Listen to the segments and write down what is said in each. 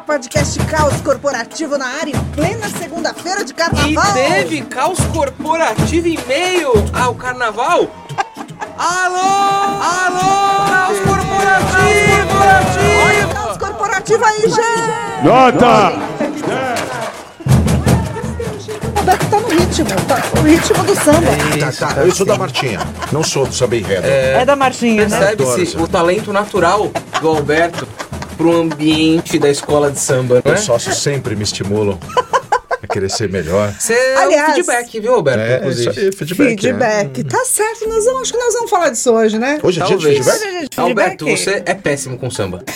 podcast Caos Corporativo na área em plena segunda-feira de E carnaval. teve caos corporativo em meio ao carnaval? Alô! Alô! Caos corporativo! Olha o caos corporativo aí, gente! Nota! O Beto tá no ritmo, tá no ritmo do samba. Tá, tá, eu sou da Martinha, não sou do Saber Enredo. É, da Martinha, né? Percebe-se Adoro, o talento natural do Alberto pro ambiente da escola de samba, não é? Os sócios sempre me estimulam a querer ser melhor. Você é Aliás- um feedback, viu, Alberto? É, inclusive. isso aí, feedback. Feedback. Tá certo, nós vamos, acho que nós vamos falar disso hoje, né? né? Hoje é dia de Talvez. feedback? Hoje é dia de Alberto, feedback. você é péssimo com samba.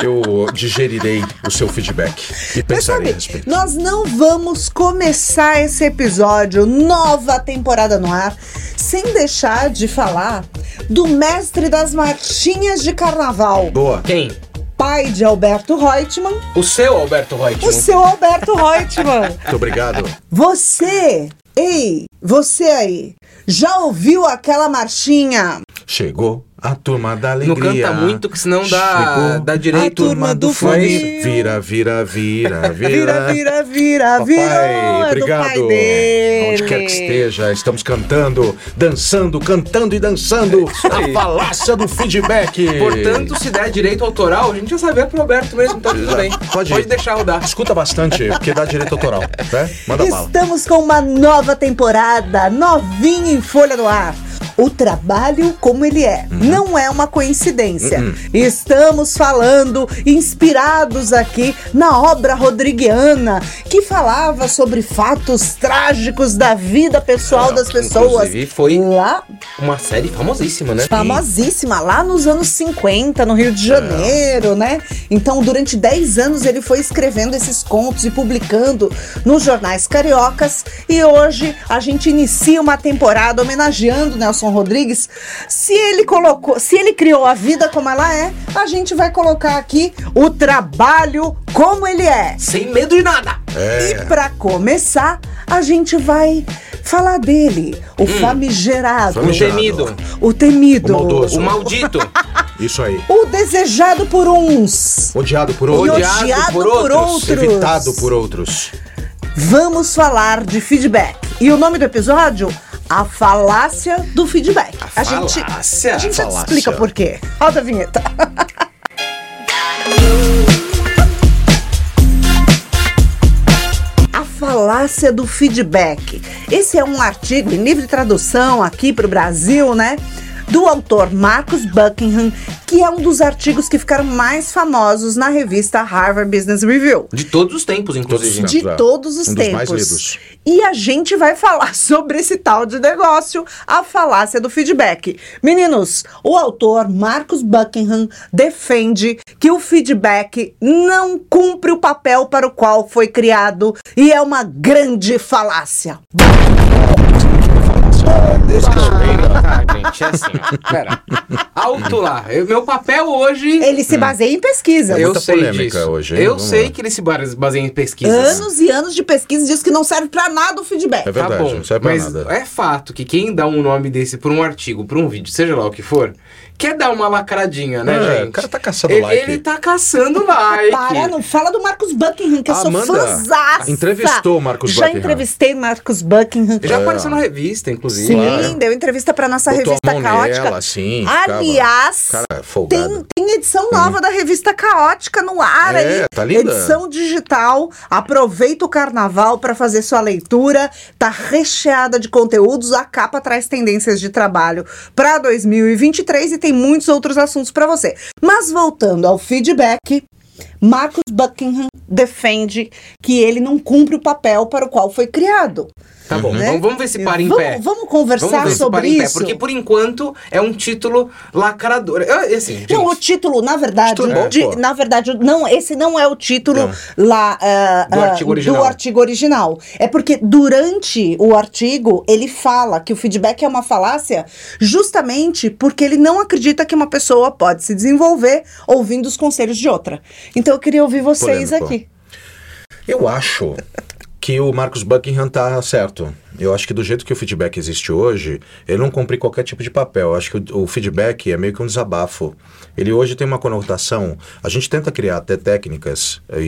Eu digerirei o seu feedback e pensarei a respeito. nós não vamos começar esse episódio, nova temporada no ar, sem deixar de falar do mestre das marchinhas de carnaval, Boa. Quem? pai de Alberto Reutemann, O seu Alberto o Reutemann. seu Alberto Reutemann. Muito obrigado. Você, ei, você aí, já ouviu aquela marchinha? Chegou a turma da Não alegria. canta muito, que senão dá, Chegou dá direito. a turma do fone. Vira, vira, vira, vira. Vira, vira, vira, Papai, vira. é do obrigado. Onde quer que esteja, estamos cantando, dançando, cantando e dançando. aí. A falácia do feedback. Portanto, se der direito autoral, a gente já sabe é pro Alberto mesmo, tá tudo bem. Pode Pode deixar rodar. Escuta bastante, porque dá direito autoral, né? Manda bala. Estamos com uma nova temporada, novinha em folha no ar. O trabalho como ele é, Uhum. não é uma coincidência. Estamos falando, inspirados aqui na obra rodriguiana, que falava sobre fatos trágicos da vida pessoal É, das pessoas. inclusive foi- lá Uma série famosíssima, né? famosíssima lá nos anos 50, no Rio de Janeiro, né? Então, durante 10 anos ele foi escrevendo esses contos e publicando nos jornais cariocas. E hoje a gente inicia uma temporada homenageando Nelson Rodrigues. Se ele colocou, se ele criou a vida como ela é, a gente vai colocar aqui o trabalho como ele é. Sem medo de nada. É. E pra começar, a gente vai falar dele, o famigerado, O Famigerado. temido. o temido, O maldoso. O maldito. Isso aí. o desejado por uns. Odiado por outros. Odiado odiado por por outros, outros. Evitado por outros. Vamos falar de feedback. E o nome do episódio? A falácia do feedback. A gente, falácia? a gente já te Falácia. explica por quê. Roda a vinheta. A falácia do feedback. Esse é um artigo em livre tradução aqui para o Brasil, né? Do autor Marcus Buckingham, que é um dos artigos que ficaram mais famosos na revista Harvard Business Review. De todos os tempos, inclusive. Todos De é. todos os Um dos tempos. mais lidos. E a gente vai falar sobre esse tal de negócio, a falácia do feedback. Meninos, o autor Marcus Buckingham defende que o feedback não cumpre o papel para o qual foi criado e é uma grande falácia. Tá, gente, é assim. ó. Pera. Alto lá. Eu- meu papel hoje. Ele se baseia em pesquisa. É eu sei polêmica disso. hoje, hein? Eu Vamos sei lá. que ele se base- baseia em pesquisas. Anos e anos de pesquisa diz que não serve pra nada o feedback. É verdade, tá bom, não serve pra mas nada. é fato que quem dá um nome desse por um artigo, por um vídeo, seja lá o que for, quer dar uma lacradinha, né, É, gente? o cara tá caçando ele, like. Ele tá caçando like. Para, não fala do Marcus Buckingham, que eu sou fãzaça. entrevistou o Marcus Já Buckingham. entrevistei Marcus Buckingham. Já É. apareceu na revista, inclusive. Sim, Claro. deu entrevista pra nossa Botou a revista mão caótica. nela, assim, ficava- Aliás, Cara, é tem, tem edição nova da revista caótica no ar É, aí. tá linda. Edição digital. Aproveita o carnaval pra fazer sua leitura. Tá recheada de conteúdos. A capa traz tendências de trabalho pra 2023 e tem muitos outros assuntos pra você. Mas voltando ao feedback, Marcus Buckingham defende que ele não cumpre o papel para o qual foi criado. Tá bom, Né? vamos, vamos ver se para em vamos, pé. Vamos conversar Vamos ver se sobre para em pé, isso. porque por enquanto é um título lacrador. Assim, Não, o título, na verdade, Título bom, de- pô. na verdade, não, esse não é o título Não. lá ah, Do ah, artigo original. do artigo original. É porque durante o artigo ele fala que o feedback é uma falácia, justamente porque ele não acredita que uma pessoa pode se desenvolver ouvindo os conselhos de outra. Então eu queria ouvir vocês Polêmico. aqui. Eu acho que o Marcus Buckingham tá certo. Eu acho que do jeito que o feedback existe hoje, ele não cumpre qualquer tipo de papel. Eu acho que o, o feedback é meio que um desabafo. Ele hoje tem uma conotação. A gente tenta criar até técnicas e.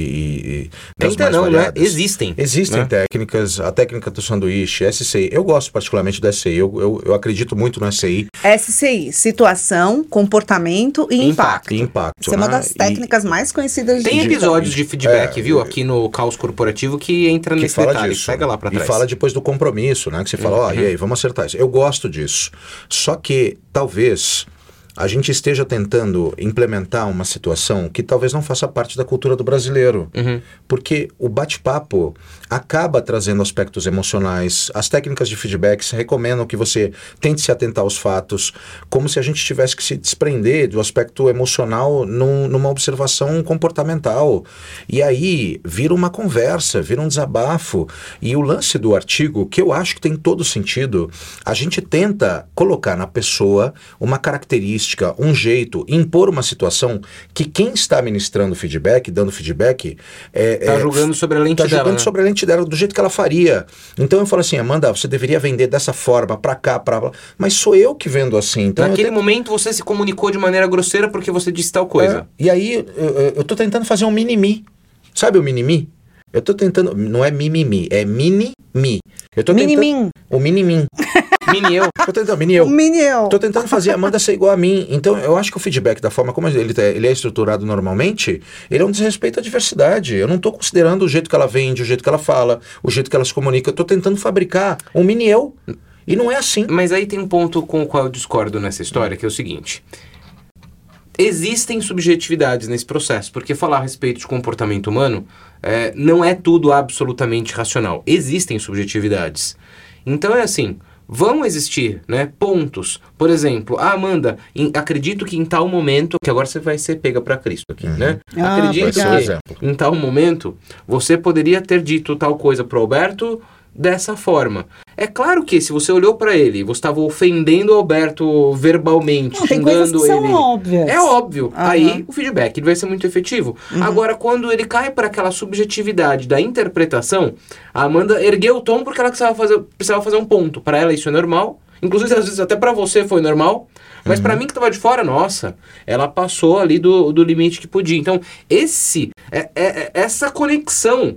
e Tenta mais não, né? variadas. Existem. Existem né? técnicas, a técnica do sanduíche, SCI. Eu gosto particularmente do SCI. Eu, eu, eu acredito muito no SCI SCI, situação, comportamento e Impacto. impacto. e impacto. Essa é uma né? das E- técnicas mais conhecidas Tem de episódios de feedback, É, viu, aqui no Caos Corporativo que entra que nesse fala detalhe. disso. Pega lá pra e trás. fala depois do compromisso, né? Que você fala, ó, e aí, vamos acertar isso. Eu gosto disso. Só que talvez a gente esteja tentando implementar uma situação que talvez não faça parte da cultura do brasileiro. Uhum. Porque o bate-papo acaba trazendo aspectos emocionais. As técnicas de feedbacks recomendam que você tente se atentar aos fatos, como se a gente tivesse que se desprender do aspecto emocional num- numa observação comportamental. E aí vira uma conversa, vira um desabafo. E o lance do artigo, que eu acho que tem todo sentido, a gente tenta colocar na pessoa uma característica, um jeito, impor uma situação que quem está ministrando feedback, dando feedback, é, Tá é, julgando sobre a lente tá dela, julgando né? sobre a lente dela do jeito que ela faria. Então eu falo assim, Amanda, você deveria vender dessa forma, pra cá, pra lá. Mas sou eu que vendo assim. Então Naquele momento você se comunicou de maneira grosseira porque você disse tal coisa. É, e aí eu, eu- eu tô tentando fazer um mini-mi. Sabe o mini-mi? Eu tô tentando. Não é mimimi, é mini-mi. Eu tô tentando. Mini-min. O mini-min. Mini eu. Tô tentando, mini eu. Mini eu. Tô tentando fazer a Amanda ser igual a mim. Então, eu acho que o feedback, da forma como ele, tá- ele é estruturado normalmente, ele é um desrespeito à diversidade. Eu não tô considerando o jeito que ela vende, o jeito que ela fala, o jeito que ela se comunica. Eu tô tentando fabricar um mini eu. E não é assim. Mas aí tem um ponto com o qual eu discordo nessa história, que é o seguinte. Existem subjetividades nesse processo, porque falar a respeito de comportamento humano é, não é tudo absolutamente racional. Existem subjetividades. Então é assim, vão existir né, pontos. Por exemplo, ah, Amanda, em- acredito que em tal momento, que agora você vai ser pega para Cristo aqui, né? Ah, acredito Vai ser um em tal momento, você poderia ter dito tal coisa pro Alberto dessa forma. É claro que se você olhou pra ele, você estava ofendendo o Alberto verbalmente, Não, xingando ele. óbvias. É óbvio. Aham. Aí o feedback ele vai ser muito efetivo. Uhum. Agora, quando ele cai para aquela subjetividade da interpretação, a Amanda ergueu o tom porque ela precisava fazer, precisava fazer um ponto. Para ela isso é normal. Inclusive, às vezes, até para você foi normal. Mas Uhum. pra mim que tava de fora, nossa, ela passou ali do, do limite que podia. Então, esse é, é- é essa conexão,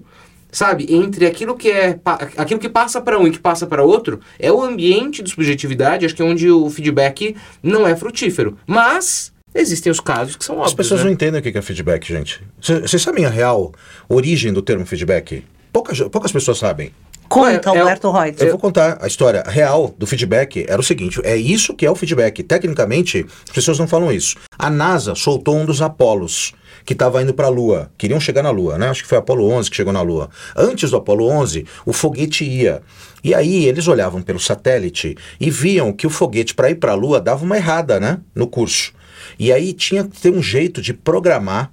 sabe, entre aquilo que é aquilo que passa para um e que passa para outro, é o ambiente de subjetividade, acho que é onde o feedback não é frutífero. Mas existem os casos que são As óbvios. pessoas né? não entendem o que é feedback, gente. Vocês sabem a real origem do termo feedback? Poucas, poucas pessoas sabem. Conta, É- Alberto Reuter. Eu vou contar a história real do feedback. Era o seguinte: é isso que é o feedback. Tecnicamente, as pessoas não falam isso. A NASA soltou um dos Apolos que estava indo para a Lua. Queriam chegar na Lua, né? Acho que foi Apolo 11 que chegou na Lua. Antes do Apolo 11, o foguete ia. E aí eles olhavam pelo satélite e viam que o foguete para ir para a Lua dava uma errada, né? No curso. E aí tinha que ter um jeito de programar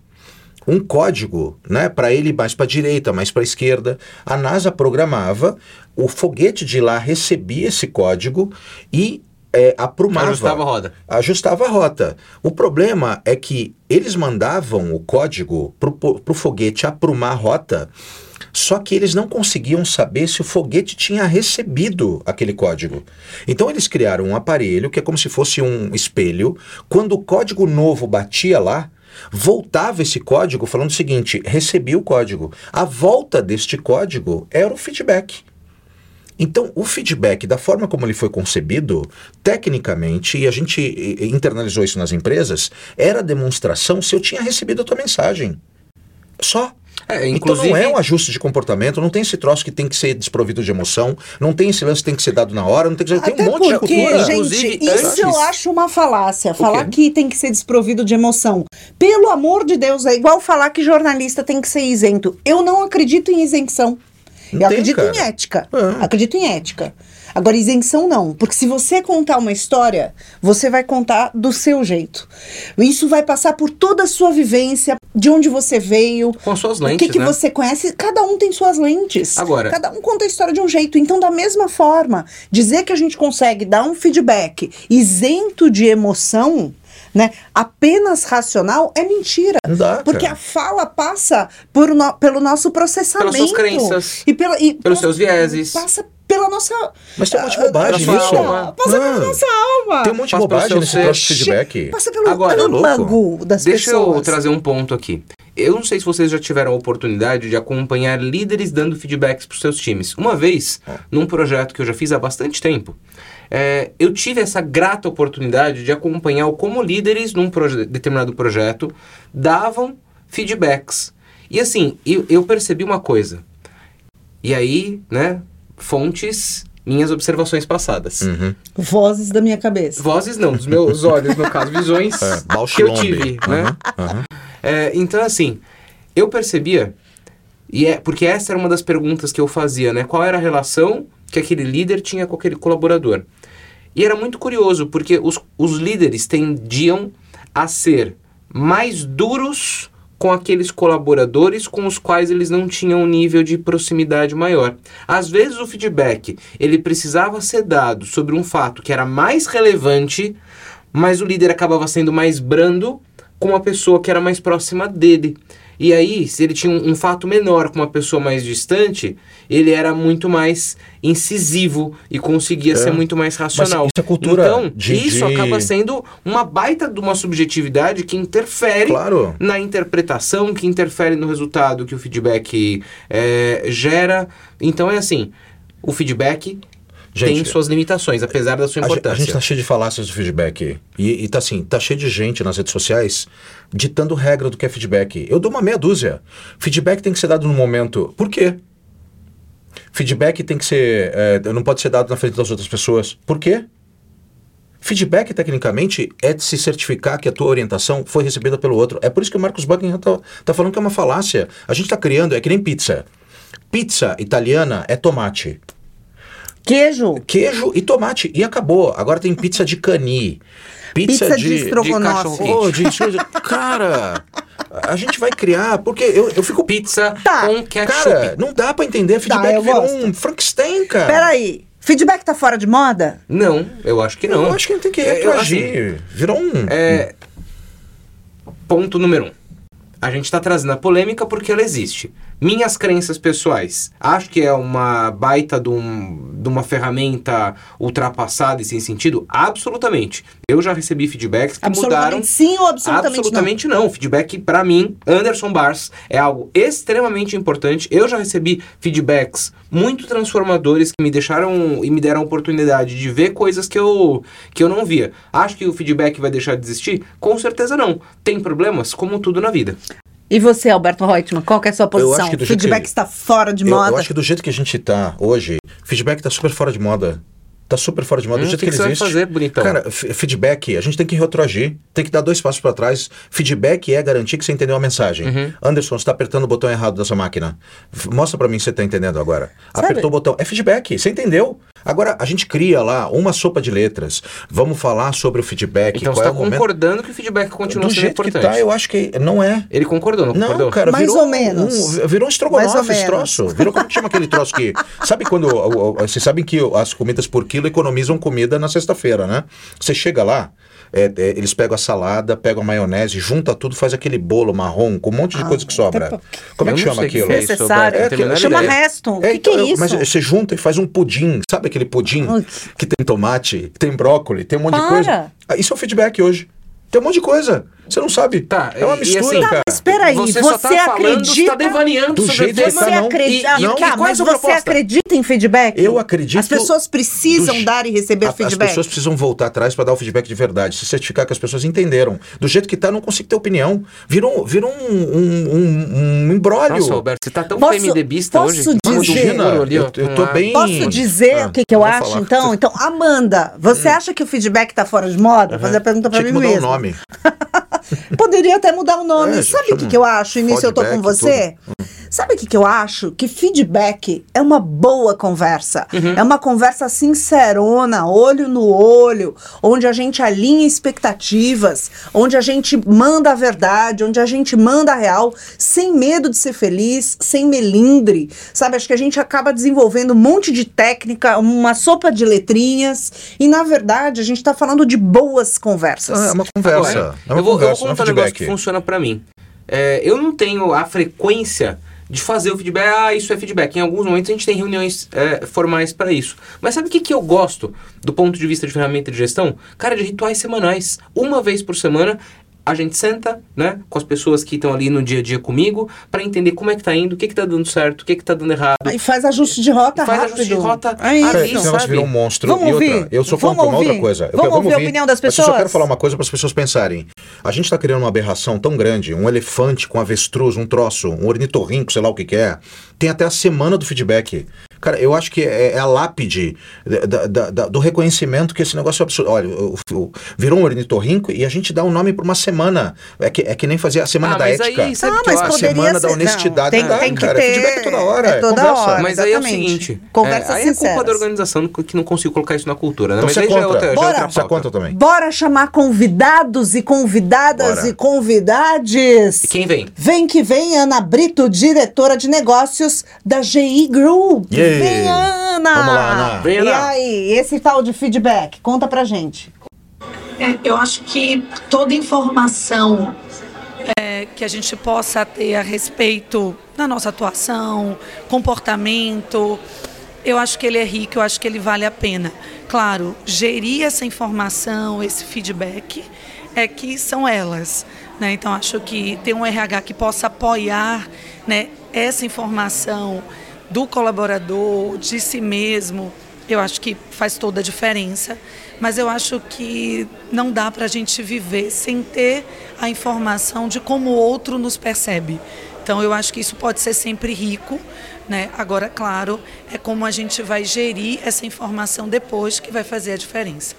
um código, né, para ele mais para direita, mais para esquerda. A NASA programava, o foguete de lá recebia esse código e é, aprumava. Ajustava a roda. Ajustava a rota. O problema é que eles mandavam o código para o foguete aprumar a rota, só que eles não conseguiam saber se o foguete tinha recebido aquele código. Então eles criaram um aparelho que é como se fosse um espelho. Quando o código novo batia lá, voltava esse código falando o seguinte: recebi o código. A volta deste código era o feedback. Então, o feedback, da forma como ele foi concebido, tecnicamente, e a gente internalizou isso nas empresas, era demonstração se eu tinha recebido a tua mensagem. Só. É, Então inclusive, não é um ajuste de comportamento, não tem esse troço que tem que ser desprovido de emoção, não tem esse lance que tem que ser dado na hora, não tem que ser. Tem Até um monte de porque, cultura. gente, Inclusive, isso antes- eu acho uma falácia. Falar que tem que ser desprovido de emoção. Pelo amor de Deus, é igual falar que jornalista tem que ser isento. Eu não acredito em isenção. Não eu tem, acredito cara. em ética. É. Acredito em ética. Agora, isenção não. Porque se você contar uma história, você vai contar do seu jeito. Isso vai passar por toda a sua vivência, de onde você veio, com suas o lentes, que, que né? você conhece? Cada um tem suas lentes. Agora- Cada um conta a história de um jeito. Então, da mesma forma, dizer que a gente consegue dar um feedback isento de emoção, né? Apenas racional é mentira. Dá, Porque a fala passa por no- pelo nosso processamento. Pelas suas crenças, E, pela, e pelos seus vieses. Passa pela nossa. Mas tem um monte de bobagem Pela sua nisso. alma. Passa pela Ah, nossa alma. Tem um monte de bobagem nesse troço de feedback. Passa pelo Agora, âmago das Deixa pessoas. eu trazer um ponto aqui. Eu não sei se vocês já tiveram a oportunidade de acompanhar líderes dando feedbacks para os seus times. Uma vez, num projeto que eu já fiz há bastante tempo, é, eu tive essa grata oportunidade de acompanhar como líderes num proje- determinado projeto davam feedbacks. E assim, eu, eu percebi uma coisa. E aí, né, fontes, minhas observações passadas. Uhum. Vozes da minha cabeça. Vozes não, dos meus olhos, no caso, visões É, que eu tive, né? Uhum, uhum. É, então, assim, eu percebia, e é porque essa era uma das perguntas que eu fazia, né? Qual era a relação que aquele líder tinha com aquele colaborador? E era muito curioso, porque os, os líderes tendiam a ser mais duros com aqueles colaboradores com os quais eles não tinham um nível de proximidade maior. Às vezes o feedback ele precisava ser dado sobre um fato que era mais relevante, mas o líder acabava sendo mais brando com uma pessoa que era mais próxima dele. E aí, se ele tinha um, um fato menor com uma pessoa mais distante, ele era muito mais incisivo e conseguia É. ser muito mais racional. isso é cultura Então, de- isso de- acaba sendo uma baita de uma subjetividade que interfere Claro. na interpretação, que interfere no resultado que o feedback é, gera. Então é assim, o feedback tem Gente, suas limitações, apesar da sua A, ge- a importância. gente tá cheio de falácias do feedback. E, e tá assim, tá cheio de gente nas redes sociais ditando regra do que é feedback. Eu dou uma meia dúzia. Feedback tem que ser dado no momento. Por quê? Feedback tem que ser. é, não pode ser dado na frente das outras pessoas. Por quê? Feedback, tecnicamente, é de se certificar que a tua orientação foi recebida pelo outro. É por isso que o Marcos Buckingham tá, tá falando que é uma falácia. A gente tá criando, é que nem pizza. Pizza italiana é tomate Queijo. queijo e tomate. E acabou. Agora tem pizza de cani. Pizza, Pizza de, de. estrogonofe. cachorro-quente. Pô, de, cara, a gente vai criar, porque eu, eu fico. Pizza Tá. com ketchup. Cara, não dá pra entender. Feedback eu virou um Frankenstein, cara. Peraí. Feedback tá fora de moda? Não, eu acho que não. Eu acho que tem que É, eu, retroagir. virou um. É, ponto número um. A gente está trazendo a polêmica porque ela existe. Minhas crenças pessoais. Acho que é uma baita de, um- de uma ferramenta ultrapassada e sem sentido? Absolutamente. Eu já recebi feedbacks que mudaram. sim ou absolutamente, Absolutamente não. Feedback, pra mim, Anderson Bars, é algo extremamente importante. Eu já recebi feedbacks muito transformadores que me deixaram e me deram a oportunidade de ver coisas que eu, que eu não via. Acho que o feedback vai deixar de existir? Com certeza não. Tem problemas, como tudo na vida. E você, Alberto Reutemann, qual que é a sua posição? acho que do jeito Feedback que- está fora de eu, moda? eu acho que do jeito que a gente tá hoje, feedback tá super fora de moda. Tá super fora de moda. Hum, do jeito que que, que ele você vai existe. fazer, bonitão? Cara, feedback, a gente tem que retroagir, tem que dar dois passos pra trás. Feedback é garantir que você entendeu a mensagem. Uhum. Anderson, você tá apertando o botão errado da sua máquina. Mostra pra mim se você tá entendendo agora. Sabe? Apertou o botão. É feedback, você entendeu? Agora, a gente cria lá uma sopa de letras. Vamos falar sobre o feedback. Então qual você é está o momento. concordando que o feedback continua Do sendo jeito que importante. tá, eu acho que não é. Ele concordou, não, Não, concordou? cara, Mais virou ou menos. Um, virou um estrogonofe Mais ou esse troço. Virou como que chama aquele troço que. Sabe quando. Vocês sabem que as comidas por quilo economizam comida na sexta-feira, né? Você chega lá. É, é, eles pegam a salada, pegam a maionese, junta tudo, faz aquele bolo marrom com um monte de coisa que sobra. Como é que chama sei o que aquilo? é Chama resto. O É, que, que então, é isso? Mas você junta e faz um pudim. Sabe aquele pudim que tem tomate, que tem brócolis, tem um monte de Para. coisa? Ah, Isso é o feedback hoje. Tem um monte de coisa. Você não sabe. Tá, é uma mistura, assim- Tá, cara. Mas peraí, Você, você, só tá falando, acredita... você tá devaneando Do sobre jeito o que. Você tá, não. acredita, E- e- Não, e qual é a mas você proposta? acredita em feedback? Eu acredito- As pessoas precisam do- dar e receber A- feedback. As pessoas precisam voltar atrás para dar o feedback de verdade, se certificar que as pessoas entenderam. Do jeito que tá, não consigo ter opinião. Virou, virou um, um, um, um embrólio. Nossa, Roberto, você tá tão Posso- PMDBista posso hoje. Tá com dizer- Eu- eu tô bem- Posso dizer Ah, o que, que eu acho, falar. então? Então, Amanda, você acha que o feedback tá fora de moda? Vou fazer a pergunta pra Tinha mim que mudar mesmo. o nome. Poderia até mudar o nome. É, Sabe o que, que eu acho? Nisso eu tô com você. Sabe o que, que eu acho? Que feedback é uma boa conversa. Uhum. É uma conversa sincerona, olho no olho, onde a gente alinha expectativas, onde a gente manda a verdade, onde a gente manda a real, sem medo de ser feliz, sem melindre. Sabe? Acho que a gente acaba desenvolvendo um monte de técnica, uma sopa de letrinhas, e na verdade a gente tá falando de boas conversas. Ah, é uma conversa. Agora, é uma eu, vou, eu vou é contar um negócio que funciona pra mim. É, eu não tenho a frequência de fazer o feedback. Ah, isso é feedback. Em alguns momentos a gente tem reuniões é, formais para isso. Mas sabe o que, que eu gosto do ponto de vista de ferramenta de gestão? Cara, de rituais semanais. Uma vez por semana a gente senta, né, com as pessoas que estão ali no dia a dia comigo, para entender como é que tá indo, o que que tá dando certo, o que que tá dando errado. Aí faz ajuste de rota faz rápido. ajuste de rota isso. ali, negócio sabe? virou um monstro. Vamos e outra, ouvir? eu sou Vamos falando uma outra ouvir? coisa. Eu Vamos quero- ouvir a opinião das Mas eu só pessoas? quero falar uma coisa para as pessoas pensarem. A gente está criando uma aberração tão grande, um elefante com avestruz, um troço, um ornitorrinco, sei lá o que que é. Tem até a semana do feedback. Cara, eu acho que é, é a lápide da- da- da- do reconhecimento que esse negócio é absurdo. Olha, o- o- virou um ornitorrinco e a gente dá um nome para uma semana. É que, é que nem fazer a semana Ah, da mas ética. aí, sabe Ah, eu mas poderia semana da ser- honestidade não, tem, dá, tem que cara. ter, Feedback é toda hora, É é toda conversa. hora, Mas aí é o exatamente. seguinte, Conversas é, aí é culpa da organização que não conseguiu colocar isso na cultura, né? Então Mas você aí é já é outra, já é outra é contra também. Bora chamar convidados e convidadas Bora. e convidades. E quem vem? Vem que vem Ana Brito, diretora de negócios da GI Group. Yay. Vem, Ana! Vamos lá, Ana. Vem, Ana. E aí, esse tal de feedback? Conta pra gente. É, eu acho que toda informação que a gente possa ter a respeito da nossa atuação, comportamento. Eu acho que ele é rico, eu acho que ele vale a pena. Claro, gerir essa informação, esse feedback, é que são elas. Né? Então, acho que ter um RH que possa apoiar né, essa informação do colaborador, de si mesmo, eu acho que faz toda a diferença. Mas eu acho que não dá para a gente viver sem ter a informação de como o outro nos percebe. Então, eu acho que isso pode ser sempre rico. Né? Agora, claro, é como a gente vai gerir essa informação depois que vai fazer a diferença.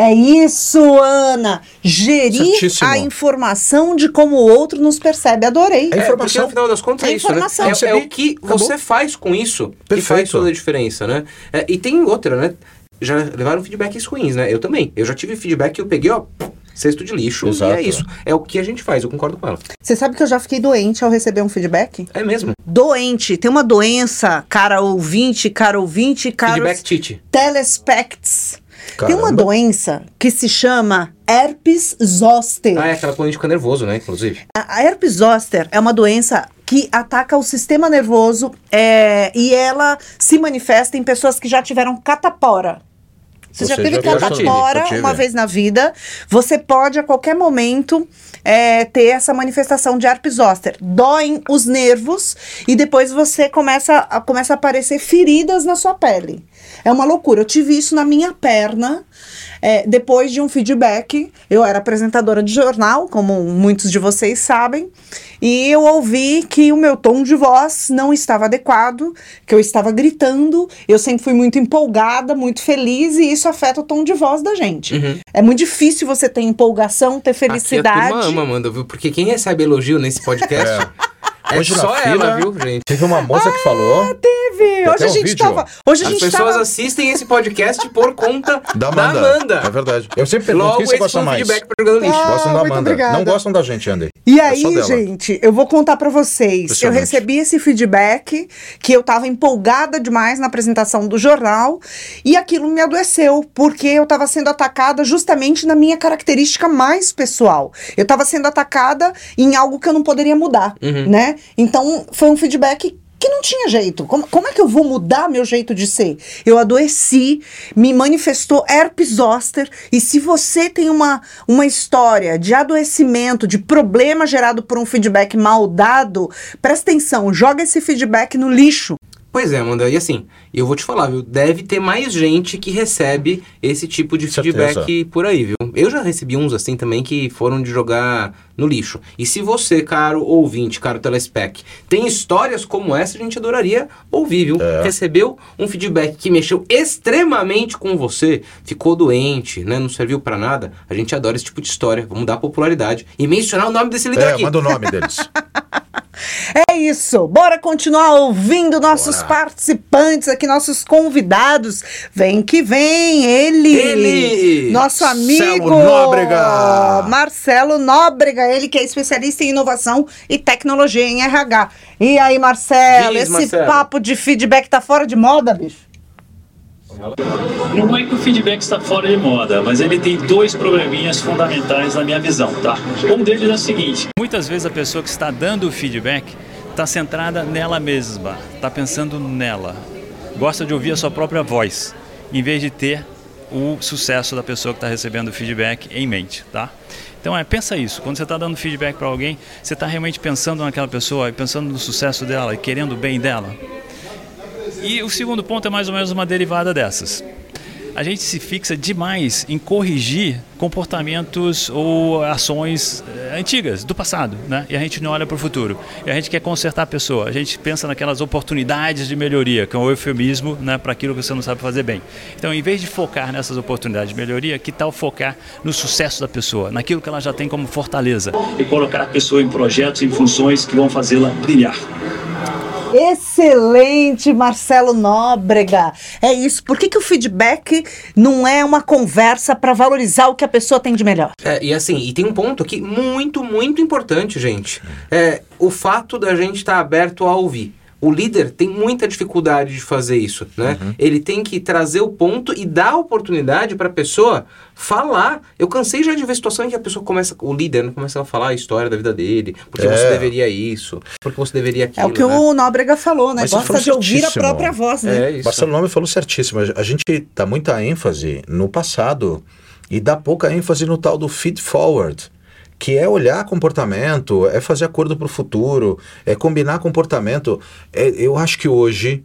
É isso, Ana. Gerir Certíssimo. a informação de como o outro nos percebe. Adorei. É É, porque informação. no final das contas é, É isso, né? informação. É, é o que Acabou. você faz com isso que Perfeito. faz toda a diferença, né? É, e tem outra, né? Já levaram feedbacks ruins, né? Eu também. Eu já tive feedback que eu peguei, ó, cesto de lixo. Exato. E é isso. É o que a gente faz, eu concordo com ela. Você sabe que eu já fiquei doente ao receber um feedback? É mesmo. Doente. Tem uma doença, cara ouvinte, cara ouvinte, cara. Feedback Tite. Telespects. Tem uma Caramba. doença que se chama herpes zoster. Ah, é aquela quando a gente fica nervoso, né? Inclusive. A a herpes zoster é uma doença que ataca o sistema nervoso é, e ela se manifesta em pessoas que já tiveram catapora. Você Ou já seja, teve catapora uma vez na vida. Você pode, a qualquer momento, é, ter essa manifestação de herpes zoster. Doem os nervos e depois você começa a, começa a aparecer feridas na sua pele. É uma loucura. Eu tive isso na minha perna. é, depois de um feedback, eu era apresentadora de jornal, como muitos de vocês sabem, e eu ouvi que o meu tom de voz não estava adequado, que eu estava gritando. Eu sempre fui muito empolgada, muito feliz, e isso afeta o tom de voz da gente. É muito difícil você ter empolgação, ter Aqui a felicidade. turma ama, Amanda, viu? Porque quem recebe elogio nesse podcast é, Hoje na só fila- ela, viu, gente? Teve uma moça que falou. Teve. Hoje a gente vídeo. tava. Hoje a As gente pessoas tava. assistem esse podcast por conta Da da Amanda. Amanda. É verdade. Eu sempre pergunto Logo, quem você gosta um mais. feedback pra jogando lixo. Ah, Gostam da Amanda. obrigada. Não gostam da gente, Andy. E É aí, dela. gente, eu vou contar pra vocês. Eu recebi esse feedback que eu tava empolgada demais na apresentação do jornal e aquilo me adoeceu, porque eu tava sendo atacada justamente na minha característica mais pessoal. Eu tava sendo atacada em algo que eu não poderia mudar, Uhum. né? Então, foi um feedback que não tinha jeito. Como, como é que eu vou mudar meu jeito de ser? Eu adoeci, me manifestou herpes zoster. E se você tem uma, uma história de adoecimento, de problema gerado por um feedback mal dado, presta atenção, joga esse feedback no lixo. Pois é, Amanda, e assim, eu vou te falar, viu? Deve ter mais gente que recebe esse tipo de Certeza. feedback por aí, viu? Eu já recebi uns assim também que foram de jogar no lixo. E se você, caro ouvinte, caro telespec, tem histórias como essa, a gente adoraria ouvir, viu? É. Recebeu um feedback que mexeu extremamente com você, ficou doente, né? Não serviu pra nada. A gente adora esse tipo de história. Vamos dar popularidade e mencionar o nome desse líder É, aqui. manda o nome deles. É isso. Bora continuar ouvindo nossos Bora. participantes aqui, nossos convidados. Vem que vem ele. Ele! Nosso amigo Nóbrega. Marcelo Nóbrega, ele que é especialista em inovação e tecnologia em RH. E aí, Marcelo, Diz, esse Marcelo. papo de feedback tá fora de moda, bicho? Não é que o feedback está fora de moda, mas ele tem dois probleminhas fundamentais na minha visão, tá? Um deles é o seguinte: Muitas vezes a pessoa que está dando o feedback está centrada nela mesma, está pensando nela, gosta de ouvir a sua própria voz, em vez de ter o sucesso da pessoa que está recebendo o feedback em mente, tá? Então é, pensa isso, quando você está dando feedback para alguém, você está realmente pensando naquela pessoa, pensando no sucesso dela e querendo o bem dela. E o segundo ponto é mais ou menos uma derivada dessas a gente se fixa demais em corrigir comportamentos ou ações eh, antigas, do passado, né? E a gente não olha para o futuro. E a gente quer consertar a pessoa. A gente pensa naquelas oportunidades de melhoria, que é um eufemismo né, para aquilo que você não sabe fazer bem. Então, em vez de focar nessas oportunidades de melhoria, que tal focar no sucesso da pessoa, naquilo que ela já tem como fortaleza? E colocar a pessoa em projetos, em funções que vão fazê-la brilhar. Excelente, Marcelo Nóbrega. É isso. Por que, que o feedback não é uma conversa para valorizar o que a pessoa tem de melhor? É, e assim, e tem um ponto aqui muito, muito importante, gente. É o fato da gente estar tá aberto a ouvir. O líder tem muita dificuldade de fazer isso, né? Uhum. Ele tem que trazer o ponto e dar a oportunidade para a pessoa falar. Eu cansei já de ver situação em que a pessoa começa, o líder né, começa a falar a história da vida dele, porque é. você deveria isso, porque você deveria aquilo. É o que né? o Nóbrega falou, né? Mas Gosta de ouvir a própria voz, né? É isso. Marcelo Nome falou certíssimo. A gente dá muita ênfase no passado e dá pouca ênfase no tal do feed forward que é olhar comportamento, é fazer acordo para o futuro, é combinar comportamento. É, eu acho que hoje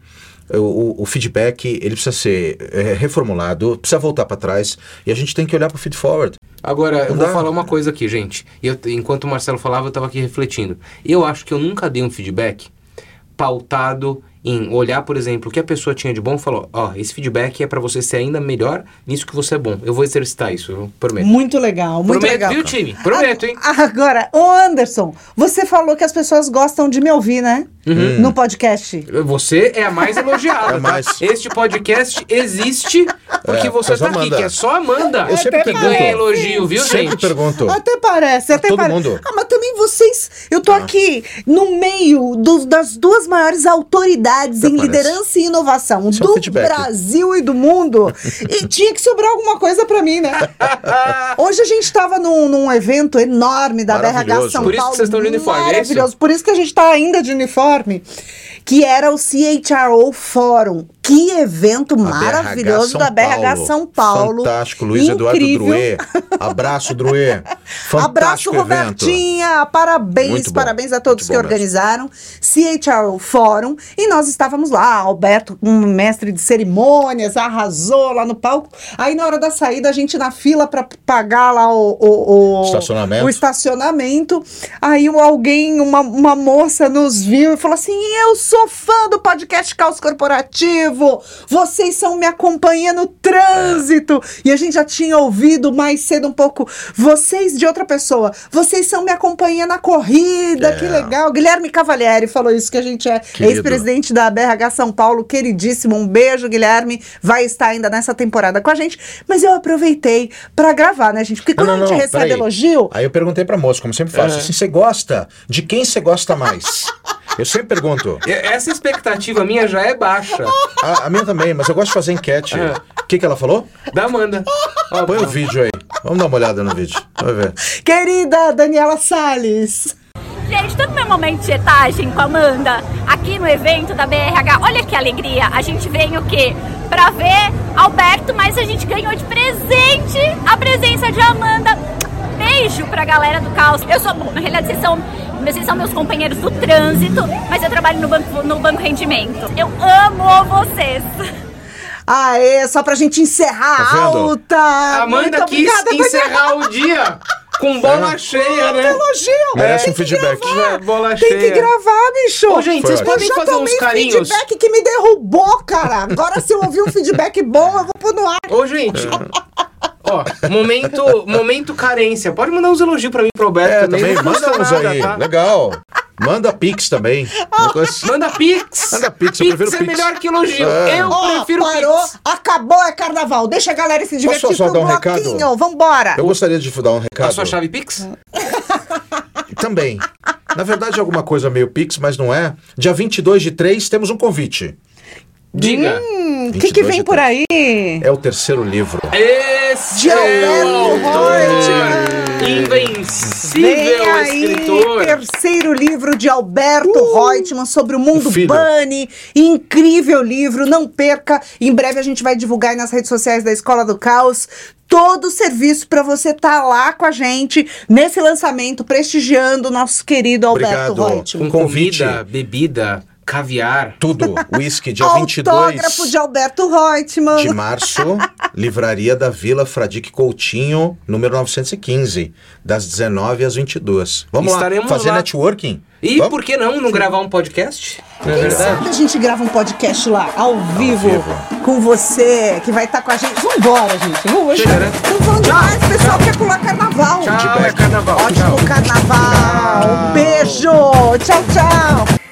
o, o, feedback ele precisa ser é, reformulado, precisa voltar para trás e a gente tem que olhar para o feed forward. Agora, Não eu dá. vou falar uma coisa aqui, gente. Eu, enquanto o Marcelo falava, eu estava aqui refletindo. Eu acho que eu nunca dei um feedback pautado em olhar, por exemplo, o que a pessoa tinha de bom e falou: Ó, oh, esse feedback é para você ser ainda melhor nisso que você é bom. Eu vou exercitar isso, eu prometo. Muito legal, muito prometo, legal. Viu, time? Prometo, hein? Agora, ô Anderson, você falou que as pessoas gostam de me ouvir, né? Uhum. No podcast. Você é a mais elogiada. É mais. Tá? Este podcast existe porque é, você tá Amanda. aqui, que é só Amanda. Eu sempre que ganha elogio, viu, sempre gente? Sempre pergunto. Até parece, até Todo parece. mundo. Ah, mas também vocês. Eu tô ah. aqui no meio do, das duas maiores autoridades até em parece. liderança e inovação Seu do feedback. Brasil e do mundo. e tinha que sobrar alguma coisa para mim, né? Hoje a gente tava num, num evento enorme da BRH São Paulo. Por isso que vocês estão de uniforme, é Maravilhoso. É Por isso que a gente tá ainda de uniforme que era o CHRO Fórum. Que evento maravilhoso da BRH São Paulo. Fantástico, Luiz Incrível. Eduardo Druê. Abraço, Druê. Abraço, Robertinha. Parabéns, Muito parabéns bom. a todos que organizaram. CHRO Fórum. E nós estávamos lá, Alberto, um mestre de cerimônias, arrasou lá no palco. Aí na hora da saída, a gente na fila para pagar lá o, o, o, estacionamento. o estacionamento. Aí alguém, uma, uma moça nos viu e falou assim: Eu sou fã do podcast Caos Corporativo vocês são minha companhia no trânsito. É. E a gente já tinha ouvido mais cedo um pouco, vocês de outra pessoa, vocês são minha companhia na corrida, é. que legal. Guilherme Cavalieri falou isso, que a gente é ex-presidente da BRH São Paulo, queridíssimo. Um beijo, Guilherme. Vai estar ainda nessa temporada com a gente. Mas eu aproveitei para gravar, né, gente? Porque quando não, não, a gente não, recebe elogio. Aí eu perguntei pra moça, como sempre faço, é. assim, você gosta? De quem você gosta mais? Eu sempre pergunto. Essa expectativa minha já é baixa. A, a minha também, mas eu gosto de fazer enquete. É. O que, que ela falou? Da Amanda. Ó, Põe o vídeo aí. Vamos dar uma olhada no vídeo. Vamos ver. Querida Daniela Salles. Gente, todo meu momento de etagem com a Amanda aqui no evento da BRH. Olha que alegria. A gente vem o quê? Pra ver Alberto, mas a gente ganhou de presente a presença de Amanda. Beijo pra galera do caos. Eu sou, bom, na realidade vocês são vocês são meus companheiros do trânsito, mas eu trabalho no banco, no banco rendimento. Eu amo vocês. Aê, só pra gente encerrar tá alta. Amanda Muito quis obrigada, encerrar o dia. Com bola é. cheia, né? Elogio. Merece é, um feedback. É, bola tem cheia. Tem que gravar, bicho. Ô, gente, vocês podem fazer uns carinhos. feedback que me derrubou, cara. Agora, se eu ouvir um feedback bom, eu vou pôr no ar. Ô, gente. Ó, momento, momento carência. Pode mandar uns elogios pra mim pro Roberto é, também. Manda uns aí. Tá? Legal. Manda Pix também. Manda Pix. Manda Pix, eu prefiro Pix. é melhor que elogio. É. Eu oh, prefiro parou, Pix. acabou, é carnaval. Deixa a galera se divertir Posso só dar um recado? Vambora. Eu gostaria de dar um recado. A sua chave Pix? Também. Na verdade, é alguma coisa meio Pix, mas não é. Dia 22 de 3 temos um convite. Diga. Hum, o que, que vem por aí? É o terceiro livro. Esse de é Alberto Invencível Vem aí, escritor. terceiro livro de Alberto Reutemann sobre o mundo filho. Bunny. Incrível livro, não perca. Em breve a gente vai divulgar aí nas redes sociais da Escola do Caos todo o serviço para você estar lá com a gente nesse lançamento, prestigiando o nosso querido Alberto Obrigado. Reutemann. Com Convite. comida, bebida, caviar. Tudo. Whisky, dia Autógrafo 22. Autógrafo de Alberto Reutemann. De março, livraria da Vila Fradique Coutinho, número 915, das 19 às 22. Vamos Estaremos lá, fazer lá. networking? E Vamos? por que não não gravar um podcast? É verdade? a gente grava um podcast lá, ao vivo, ao vivo. com você, que vai estar tá com a gente. Vamos embora, gente. Vamos. Estamos né? falando Tchau. demais, pessoal Tchau. quer pular carnaval. Tchau, é carnaval. Ótimo Tchau. carnaval. Tchau. Um beijo. Tchau, tchau.